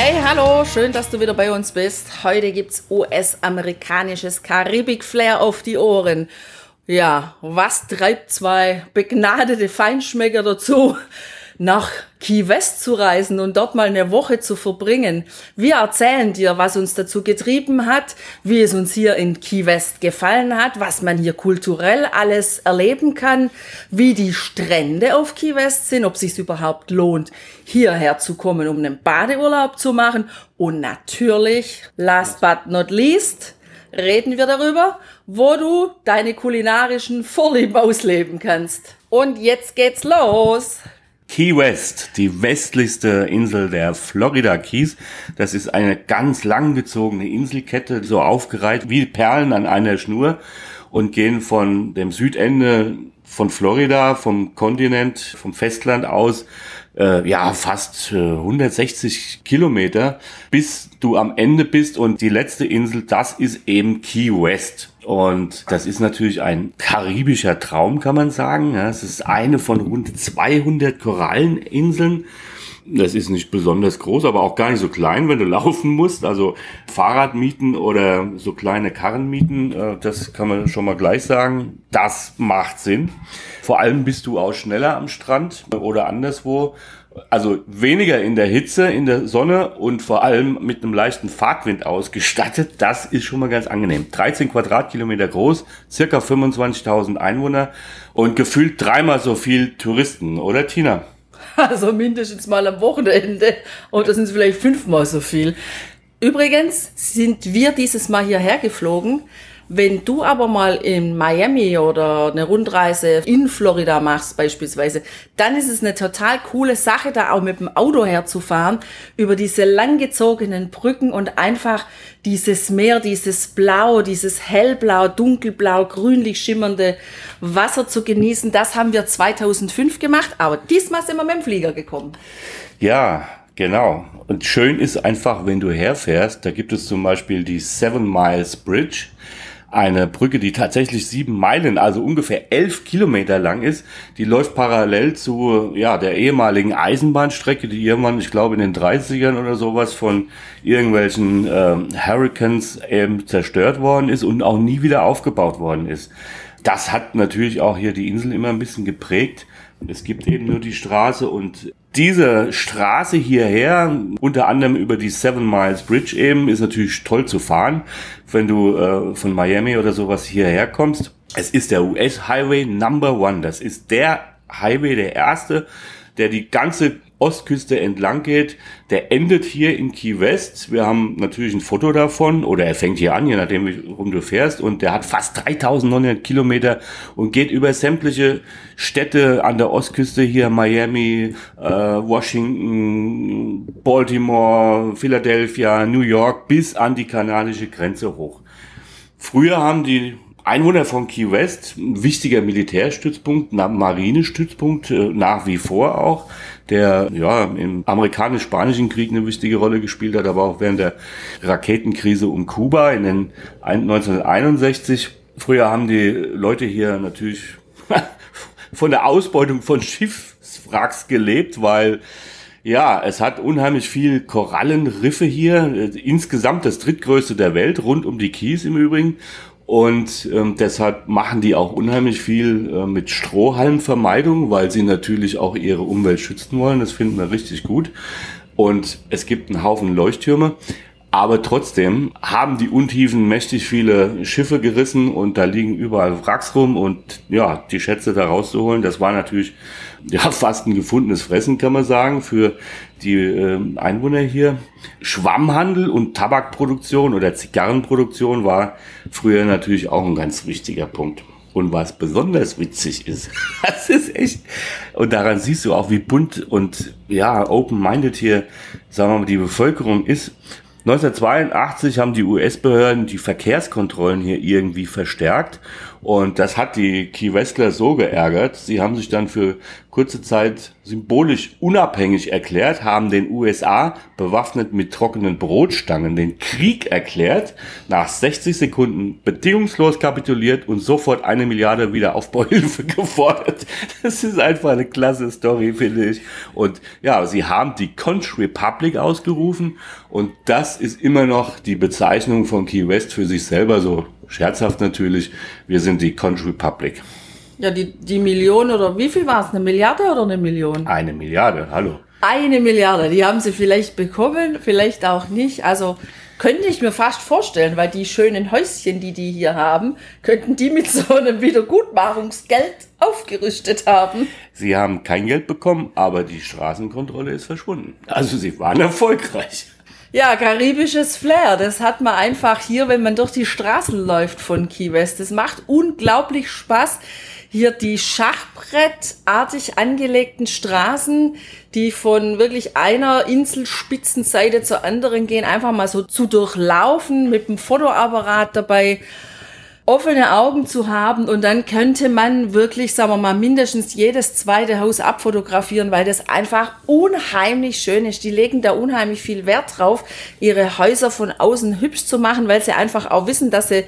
Hey, hallo, schön, dass du wieder bei uns bist. Heute gibt's US-amerikanisches Karibik-Flair auf die Ohren. Ja, was treibt zwei begnadete Feinschmecker dazu? Nach Key West zu reisen und dort mal eine Woche zu verbringen. Wir erzählen dir, was uns dazu getrieben hat, wie es uns hier in Key West gefallen hat, was man hier kulturell alles erleben kann, wie die Strände auf Key West sind, ob es sich überhaupt lohnt, hierher zu kommen, um einen Badeurlaub zu machen. Und natürlich, last but not least, reden wir darüber, wo du deine kulinarischen Vorlieben ausleben kannst. Und jetzt geht's los! Key West, die westlichste Insel der Florida Keys. Das ist eine ganz langgezogene Inselkette, so aufgereiht wie Perlen an einer Schnur und gehen von dem Südende von Florida, vom Kontinent, vom Festland aus, äh, ja, fast äh, 160 Kilometer, bis du am Ende bist und die letzte Insel, das ist eben Key West. Und das ist natürlich ein karibischer Traum, kann man sagen. Es ist eine von rund 200 Koralleninseln. Das ist nicht besonders groß, aber auch gar nicht so klein, wenn du laufen musst. Also Fahrrad mieten oder so kleine Karren mieten, äh, das kann man schon mal gleich sagen. Das macht Sinn. Vor allem bist du auch schneller am Strand oder anderswo also weniger in der Hitze, in der Sonne und vor allem mit einem leichten Fahrtwind ausgestattet. Das ist schon mal ganz angenehm. 13 Quadratkilometer groß, circa 25.000 Einwohner und gefühlt dreimal so viel Touristen, oder Tina? Also mindestens mal am Wochenende und das sind vielleicht fünfmal so viel. Übrigens sind wir dieses Mal hierher geflogen, wenn du aber mal in Miami oder eine Rundreise in Florida machst beispielsweise, dann ist es eine total coole Sache, da auch mit dem Auto herzufahren, über diese langgezogenen Brücken und einfach dieses Meer, dieses Blau, dieses hellblau, dunkelblau, grünlich schimmernde Wasser zu genießen. Das haben wir 2005 gemacht, aber diesmal sind wir mit dem Flieger gekommen. Ja, Genau. Und schön ist einfach, wenn du herfährst, da gibt es zum Beispiel die Seven Miles Bridge eine Brücke, die tatsächlich sieben Meilen, also ungefähr elf Kilometer lang ist. Die läuft parallel zu ja, der ehemaligen Eisenbahnstrecke, die irgendwann, ich glaube, in den 30ern oder sowas von irgendwelchen äh, Hurricanes eben zerstört worden ist und auch nie wieder aufgebaut worden ist. Das hat natürlich auch hier die Insel immer ein bisschen geprägt. Es gibt eben nur die Straße und diese Straße hierher, unter anderem über die Seven Miles Bridge eben, ist natürlich toll zu fahren, wenn du äh, von Miami oder sowas hierher kommst. Es ist der US Highway Number One. Das ist der Highway, der erste, der die ganze Ostküste entlang geht. Der endet hier in Key West. Wir haben natürlich ein Foto davon oder er fängt hier an, je nachdem, wie rum du fährst. Und der hat fast 3900 Kilometer und geht über sämtliche Städte an der Ostküste hier, Miami, äh, Washington, Baltimore, Philadelphia, New York bis an die kanadische Grenze hoch. Früher haben die Einwohner von Key West, ein wichtiger Militärstützpunkt, Marinestützpunkt äh, nach wie vor auch, der ja im amerikanisch-spanischen Krieg eine wichtige Rolle gespielt hat, aber auch während der Raketenkrise um Kuba in den 1961. Früher haben die Leute hier natürlich von der Ausbeutung von Schiffswracks gelebt, weil ja, es hat unheimlich viel Korallenriffe hier, insgesamt das drittgrößte der Welt, rund um die Kies im Übrigen. Und ähm, deshalb machen die auch unheimlich viel äh, mit Strohhalmvermeidung, weil sie natürlich auch ihre Umwelt schützen wollen. Das finden wir richtig gut. Und es gibt einen Haufen Leuchttürme. Aber trotzdem haben die Untiefen mächtig viele Schiffe gerissen und da liegen überall Wracks rum und ja, die Schätze da rauszuholen, das war natürlich ja fast ein gefundenes Fressen, kann man sagen, für die äh, Einwohner hier. Schwammhandel und Tabakproduktion oder Zigarrenproduktion war früher natürlich auch ein ganz wichtiger Punkt. Und was besonders witzig ist, das ist echt, und daran siehst du auch, wie bunt und ja, open-minded hier, sagen wir mal, die Bevölkerung ist. 1982 haben die US-Behörden die Verkehrskontrollen hier irgendwie verstärkt und das hat die Key Westler so geärgert. Sie haben sich dann für kurze Zeit symbolisch unabhängig erklärt, haben den USA bewaffnet mit trockenen Brotstangen den Krieg erklärt, nach 60 Sekunden bedingungslos kapituliert und sofort eine Milliarde Wiederaufbauhilfe gefordert. Das ist einfach eine klasse Story, finde ich. Und ja, sie haben die Conch Republic ausgerufen und das ist immer noch die Bezeichnung von Key West für sich selber so scherzhaft natürlich, wir sind die Conch Republic. Ja, die, die Million oder wie viel war es? Eine Milliarde oder eine Million? Eine Milliarde, hallo. Eine Milliarde, die haben sie vielleicht bekommen, vielleicht auch nicht. Also könnte ich mir fast vorstellen, weil die schönen Häuschen, die die hier haben, könnten die mit so einem Wiedergutmachungsgeld aufgerüstet haben. Sie haben kein Geld bekommen, aber die Straßenkontrolle ist verschwunden. Also sie waren erfolgreich. Ja, karibisches Flair, das hat man einfach hier, wenn man durch die Straßen läuft von Key West. Das macht unglaublich Spaß. Hier die schachbrettartig angelegten Straßen, die von wirklich einer Inselspitzenseite zur anderen gehen, einfach mal so zu durchlaufen mit dem Fotoapparat dabei offene Augen zu haben und dann könnte man wirklich, sagen wir mal, mindestens jedes zweite Haus abfotografieren, weil das einfach unheimlich schön ist. Die legen da unheimlich viel Wert drauf, ihre Häuser von außen hübsch zu machen, weil sie einfach auch wissen, dass sie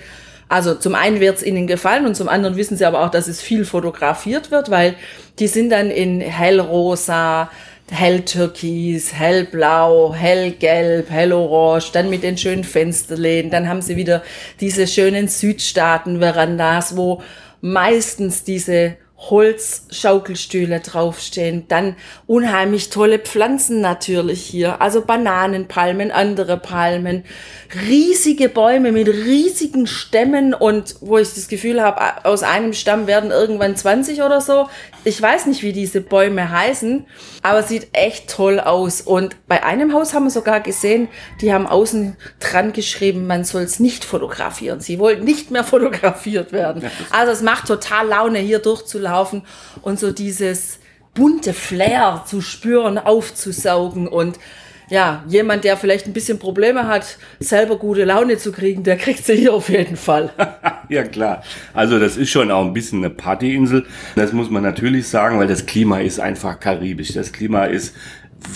also zum einen wird es ihnen gefallen und zum anderen wissen sie aber auch, dass es viel fotografiert wird, weil die sind dann in hellrosa, helltürkis, hellblau, hellgelb, hellorange, dann mit den schönen Fensterläden. Dann haben sie wieder diese schönen Südstaaten-Verandas, wo meistens diese Holzschaukelstühle draufstehen. Dann unheimlich tolle Pflanzen natürlich hier. Also Bananenpalmen, andere Palmen. Riesige Bäume mit riesigen Stämmen und wo ich das Gefühl habe, aus einem Stamm werden irgendwann 20 oder so. Ich weiß nicht, wie diese Bäume heißen, aber sieht echt toll aus. Und bei einem Haus haben wir sogar gesehen, die haben außen dran geschrieben, man soll es nicht fotografieren. Sie wollen nicht mehr fotografiert werden. Also es macht total Laune, hier durchzulaufen laufen und so dieses bunte Flair zu spüren, aufzusaugen und ja, jemand, der vielleicht ein bisschen Probleme hat, selber gute Laune zu kriegen, der kriegt sie hier auf jeden Fall. ja, klar. Also das ist schon auch ein bisschen eine Partyinsel. Das muss man natürlich sagen, weil das Klima ist einfach karibisch. Das Klima ist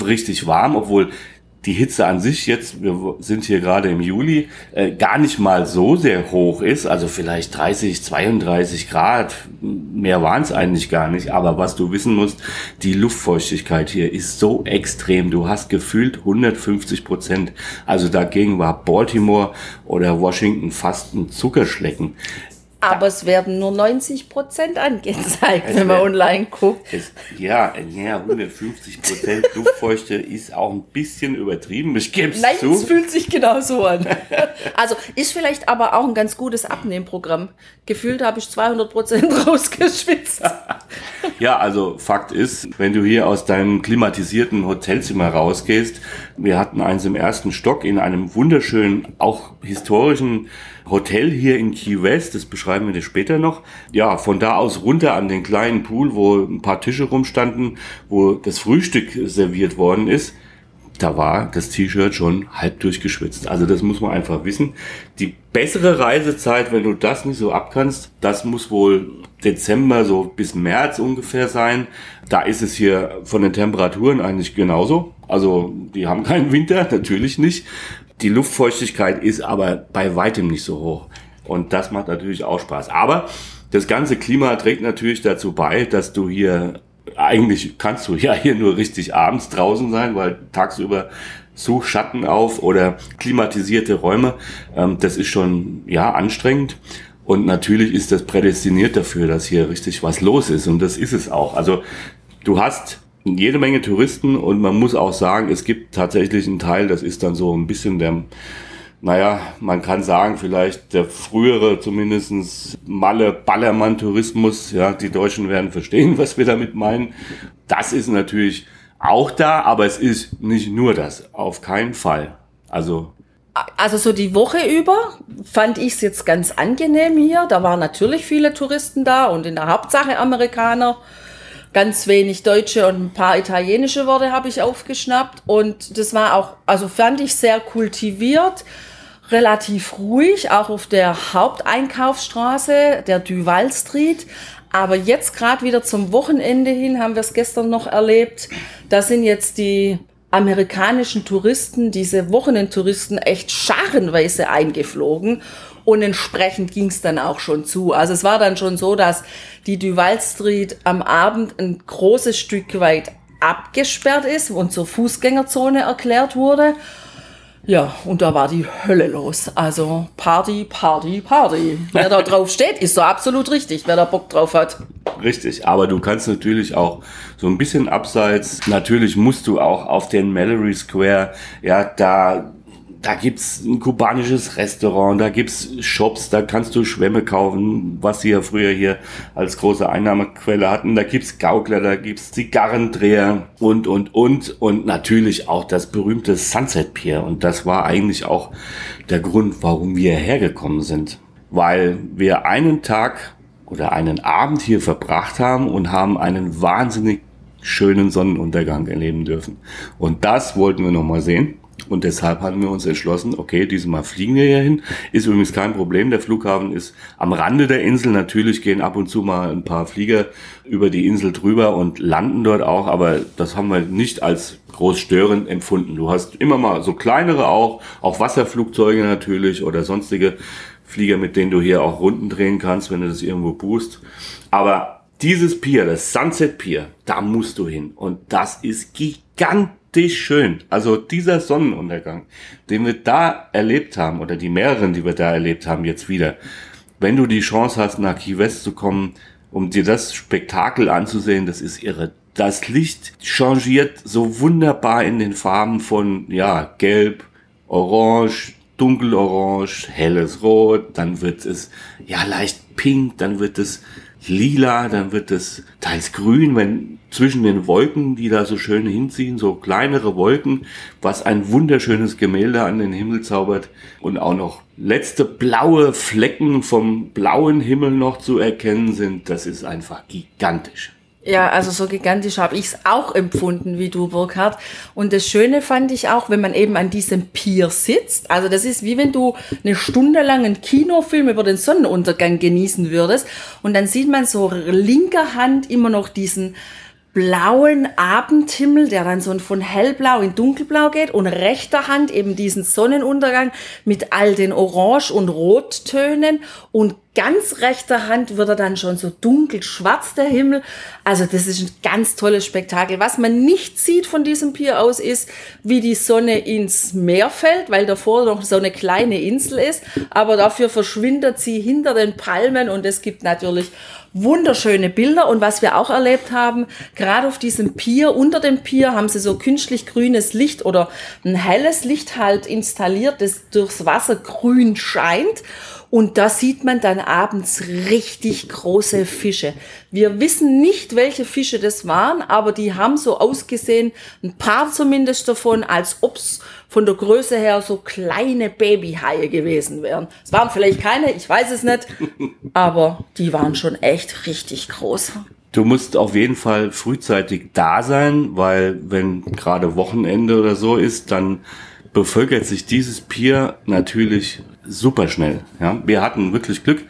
richtig warm, obwohl die Hitze an sich jetzt, wir sind hier gerade im Juli, äh, gar nicht mal so sehr hoch ist. Also vielleicht 30, 32 Grad. Mehr waren es eigentlich gar nicht. Aber was du wissen musst, die Luftfeuchtigkeit hier ist so extrem. Du hast gefühlt 150 Prozent. Also dagegen war Baltimore oder Washington fast ein Zuckerschlecken. Aber es werden nur 90 Prozent angezeigt, wenn man online guckt. Es, ja, ja, 150 Prozent Luftfeuchte ist auch ein bisschen übertrieben. Ich gebe es Nein, zu. es fühlt sich genau so an. also ist vielleicht aber auch ein ganz gutes Abnehmprogramm. Gefühlt habe ich 200 Prozent rausgeschwitzt. Ja, also Fakt ist, wenn du hier aus deinem klimatisierten Hotelzimmer rausgehst, wir hatten eins im ersten Stock in einem wunderschönen, auch historischen Hotel hier in Key West, das beschreiben wir dir später noch. Ja, von da aus runter an den kleinen Pool, wo ein paar Tische rumstanden, wo das Frühstück serviert worden ist. Da war das T-Shirt schon halb durchgeschwitzt. Also das muss man einfach wissen. Die bessere Reisezeit, wenn du das nicht so abkannst, das muss wohl Dezember so bis März ungefähr sein. Da ist es hier von den Temperaturen eigentlich genauso. Also die haben keinen Winter, natürlich nicht. Die Luftfeuchtigkeit ist aber bei weitem nicht so hoch. Und das macht natürlich auch Spaß. Aber das ganze Klima trägt natürlich dazu bei, dass du hier, eigentlich kannst du ja hier nur richtig abends draußen sein, weil tagsüber such Schatten auf oder klimatisierte Räume. Ähm, das ist schon, ja, anstrengend. Und natürlich ist das prädestiniert dafür, dass hier richtig was los ist. Und das ist es auch. Also du hast jede Menge Touristen und man muss auch sagen, es gibt tatsächlich einen Teil, das ist dann so ein bisschen der, naja, man kann sagen, vielleicht der frühere zumindestens Malle-Ballermann-Tourismus. Ja, die Deutschen werden verstehen, was wir damit meinen. Das ist natürlich auch da, aber es ist nicht nur das. Auf keinen Fall. Also also so die Woche über fand ich es jetzt ganz angenehm hier. Da waren natürlich viele Touristen da und in der Hauptsache Amerikaner. ganz wenig deutsche und ein paar italienische Worte habe ich aufgeschnappt. Und das war auch, also fand ich sehr kultiviert, relativ ruhig, auch auf der Haupteinkaufsstraße, der Duval Street. Aber jetzt gerade wieder zum Wochenende hin haben wir es gestern noch erlebt. Da sind jetzt die amerikanischen Touristen, diese Wochenendtouristen, echt scharenweise eingeflogen. Und entsprechend ging es dann auch schon zu. Also es war dann schon so, dass die Duval Street am Abend ein großes Stück weit abgesperrt ist und zur Fußgängerzone erklärt wurde. Ja, und da war die Hölle los. Also Party, Party, Party. Wer da drauf steht, ist so absolut richtig, wer da Bock drauf hat. Richtig, aber du kannst natürlich auch so ein bisschen abseits, natürlich musst du auch auf den Mallory Square, ja, da da gibt's ein kubanisches Restaurant, da gibt's Shops, da kannst du Schwämme kaufen, was sie ja früher hier als große Einnahmequelle hatten. Da gibt's Gaukler, da gibt's Zigarrendreher und, und, und. Und natürlich auch das berühmte Sunset Pier. Und das war eigentlich auch der Grund, warum wir hergekommen sind. Weil wir einen Tag oder einen Abend hier verbracht haben und haben einen wahnsinnig schönen Sonnenuntergang erleben dürfen. Und das wollten wir nochmal sehen. Und deshalb haben wir uns entschlossen, okay, diesmal fliegen wir hier hin. Ist übrigens kein Problem. Der Flughafen ist am Rande der Insel. Natürlich gehen ab und zu mal ein paar Flieger über die Insel drüber und landen dort auch. Aber das haben wir nicht als groß störend empfunden. Du hast immer mal so kleinere auch, auch Wasserflugzeuge natürlich oder sonstige Flieger, mit denen du hier auch Runden drehen kannst, wenn du das irgendwo buchst. Aber dieses Pier, das Sunset Pier, da musst du hin. Und das ist gigantisch richtig schön. Also dieser Sonnenuntergang, den wir da erlebt haben, oder die mehreren, die wir da erlebt haben, jetzt wieder. Wenn du die Chance hast, nach Key West zu kommen, um dir das Spektakel anzusehen, das ist irre. Das Licht changiert so wunderbar in den Farben von, ja, gelb, orange, dunkelorange, helles Rot, dann wird es, ja, leicht pink, dann wird es lila, dann wird es teils grün, wenn zwischen den Wolken, die da so schön hinziehen, so kleinere Wolken, was ein wunderschönes Gemälde an den Himmel zaubert und auch noch letzte blaue Flecken vom blauen Himmel noch zu erkennen sind, das ist einfach gigantisch. Ja, also so gigantisch habe ich es auch empfunden wie du, Burkhard. Und das Schöne fand ich auch, wenn man eben an diesem Pier sitzt. Also das ist wie wenn du eine Stunde lang einen Kinofilm über den Sonnenuntergang genießen würdest. Und dann sieht man so linker Hand immer noch diesen blauen Abendhimmel, der dann so von hellblau in dunkelblau geht und rechter Hand eben diesen Sonnenuntergang mit all den Orange- und Rottönen und ganz rechter Hand wird er dann schon so dunkel schwarz der Himmel. Also das ist ein ganz tolles Spektakel. Was man nicht sieht von diesem Pier aus ist, wie die Sonne ins Meer fällt, weil davor noch so eine kleine Insel ist. Aber dafür verschwindet sie hinter den Palmen und es gibt natürlich wunderschöne Bilder. Und was wir auch erlebt haben, gerade auf diesem Pier, unter dem Pier haben sie so künstlich grünes Licht oder ein helles Licht halt installiert, das durchs Wasser grün scheint. Und da sieht man dann abends richtig große Fische. Wir wissen nicht, welche Fische das waren, aber die haben so ausgesehen, ein paar zumindest davon, als ob's von der Größe her so kleine Babyhaie gewesen wären. Es waren vielleicht keine, ich weiß es nicht, aber die waren schon echt richtig groß. Du musst auf jeden Fall frühzeitig da sein, weil wenn gerade Wochenende oder so ist, dann bevölkert sich dieses Pier natürlich super schnell. Ja, wir hatten wirklich Glück,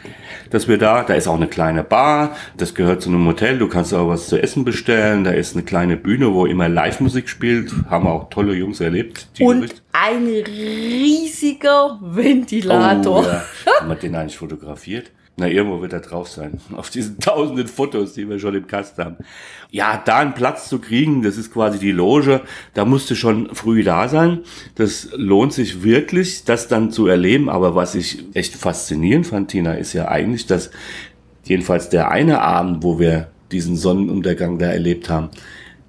dass wir da, da ist auch eine kleine Bar, das gehört zu einem Hotel, du kannst auch was zu essen bestellen, da ist eine kleine Bühne, wo immer Live-Musik spielt, haben auch tolle Jungs erlebt. Und ein riesiger Ventilator. Oh, ja. Haben wir den eigentlich fotografiert? Na, irgendwo wird er drauf sein. Auf diesen tausenden Fotos, die wir schon im Kasten haben. Ja, da einen Platz zu kriegen, das ist quasi die Loge. Da musst du schon früh da sein. Das lohnt sich wirklich, das dann zu erleben. Aber was ich echt faszinierend fand, Tina, ist ja eigentlich, dass jedenfalls der eine Abend, wo wir diesen Sonnenuntergang da erlebt haben,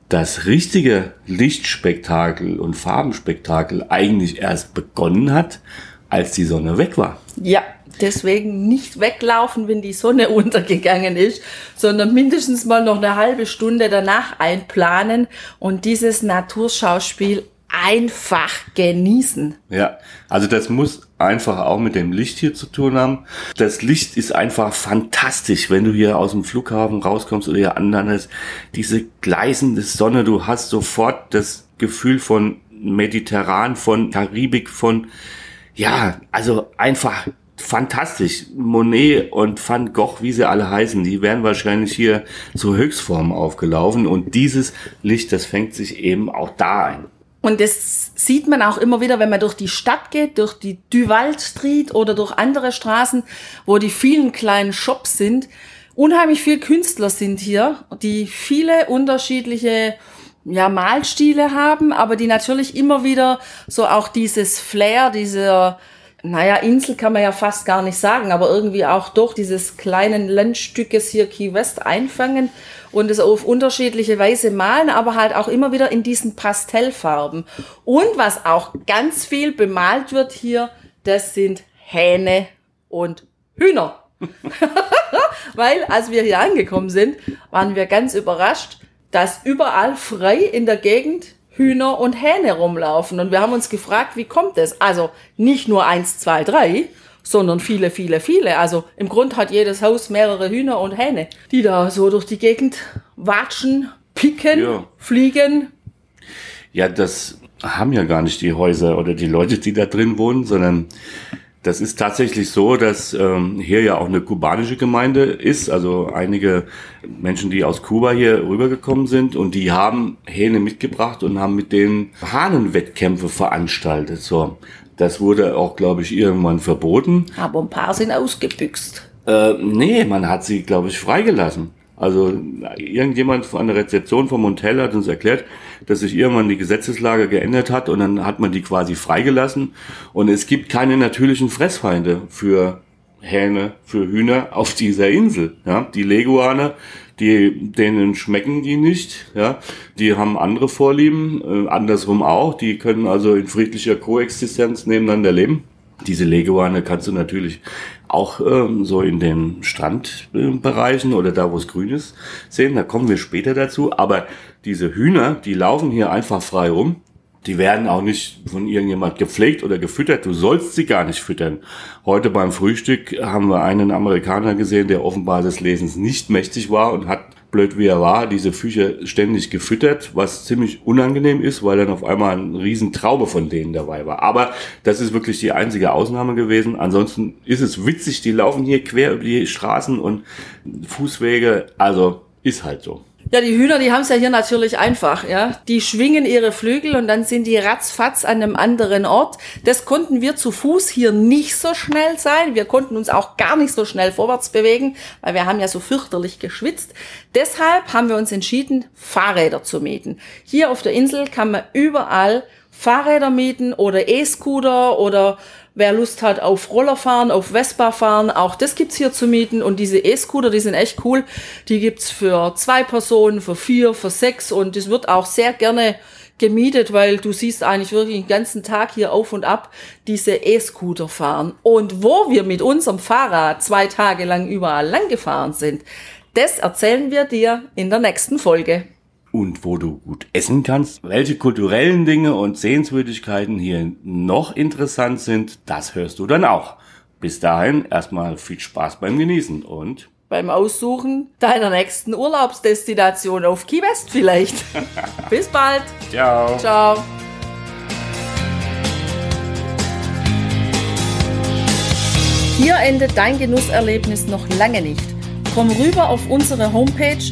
das richtige Lichtspektakel und Farbenspektakel eigentlich erst begonnen hat, als die Sonne weg war. Ja, Deswegen nicht weglaufen, wenn die Sonne untergegangen ist, sondern mindestens mal noch eine halbe Stunde danach einplanen und dieses Naturschauspiel einfach genießen. Ja, also das muss einfach auch mit dem Licht hier zu tun haben. Das Licht ist einfach fantastisch, wenn du hier aus dem Flughafen rauskommst oder hier anlandest. Diese gleißende Sonne, du hast sofort das Gefühl von Mediterran, von Karibik, von, ja, also einfach fantastisch. Monet und Van Gogh, wie sie alle heißen, die werden wahrscheinlich hier zur Höchstform aufgelaufen und dieses Licht, das fängt sich eben auch da ein. Und das sieht man auch immer wieder, wenn man durch die Stadt geht, durch die Duval Street oder durch andere Straßen, wo die vielen kleinen Shops sind. Unheimlich viele Künstler sind hier, die viele unterschiedliche ja, Malstile haben, aber die natürlich immer wieder so auch dieses Flair, diese, naja, Insel kann man ja fast gar nicht sagen, aber irgendwie auch durch dieses kleinen Landstückes hier Key West einfangen und es auf unterschiedliche Weise malen, aber halt auch immer wieder in diesen Pastellfarben. Und was auch ganz viel bemalt wird hier, das sind Hähne und Hühner. Weil als wir hier angekommen sind, waren wir ganz überrascht, dass überall frei in der Gegend Hühner und Hähne rumlaufen. Und wir haben uns gefragt, wie kommt es? Also nicht nur eins, zwei, drei, sondern viele, viele, viele. Also im Grund hat jedes Haus mehrere Hühner und Hähne, die da so durch die Gegend watschen, picken, ja. fliegen. Ja, das haben ja gar nicht die Häuser oder die Leute, die da drin wohnen, sondern das ist tatsächlich so, dass ähm, hier ja auch eine kubanische Gemeinde ist, also einige Menschen, die aus Kuba hier rübergekommen sind und die haben Hähne mitgebracht und haben mit denen Hahnenwettkämpfe veranstaltet. So, das wurde auch, glaube ich, irgendwann verboten. Aber ein paar sind ausgebüxt. Äh, nee, man hat sie, glaube ich, freigelassen. Also irgendjemand an der Rezeption vom Hotel hat uns erklärt, dass sich irgendwann die Gesetzeslage geändert hat und dann hat man die quasi freigelassen. Und es gibt keine natürlichen Fressfeinde für Hähne, für Hühner auf dieser Insel. Ja, die Leguane, die, denen schmecken die nicht. Ja, die haben andere Vorlieben, äh, andersrum auch. Die können also in friedlicher Koexistenz nebeneinander leben. Diese Leguane kannst du natürlich auch ähm, so in den Strandbereichen oder da, wo es grün ist, sehen. Da kommen wir später dazu. Aber diese Hühner, die laufen hier einfach frei rum. Die werden auch nicht von irgendjemand gepflegt oder gefüttert. Du sollst sie gar nicht füttern. Heute beim Frühstück haben wir einen Amerikaner gesehen, der offenbar des Lesens nicht mächtig war und hat blöd wie er war, diese Viecher ständig gefüttert, was ziemlich unangenehm ist, weil dann auf einmal ein riesen Traube von denen dabei war. Aber das ist wirklich die einzige Ausnahme gewesen. Ansonsten ist es witzig, die laufen hier quer über die Straßen und Fußwege. Also ist halt so. Ja, die Hühner, die haben es ja hier natürlich einfach, ja. Die schwingen ihre Flügel und dann sind die ratzfatz an einem anderen Ort. Das konnten wir zu Fuß hier nicht so schnell sein. Wir konnten uns auch gar nicht so schnell vorwärts bewegen, weil wir haben ja so fürchterlich geschwitzt. Deshalb haben wir uns entschieden, Fahrräder zu mieten. Hier auf der Insel kann man überall Fahrräder mieten oder E-Scooter oder wer Lust hat auf Roller fahren, auf Vespa fahren, auch das gibt's hier zu mieten. Und diese E-Scooter, die sind echt cool. Die gibt's für zwei Personen, für vier, für sechs und es wird auch sehr gerne gemietet, weil du siehst eigentlich wirklich den ganzen Tag hier auf und ab diese E-Scooter fahren. Und wo wir mit unserem Fahrrad zwei Tage lang überall lang gefahren sind, das erzählen wir dir in der nächsten Folge und wo du gut essen kannst. Welche kulturellen Dinge und Sehenswürdigkeiten hier noch interessant sind, das hörst du dann auch. Bis dahin erstmal viel Spaß beim Genießen und beim Aussuchen deiner nächsten Urlaubsdestination auf Key West vielleicht. Bis bald. Ciao. Ciao. Hier endet dein Genusserlebnis noch lange nicht. Komm rüber auf unsere Homepage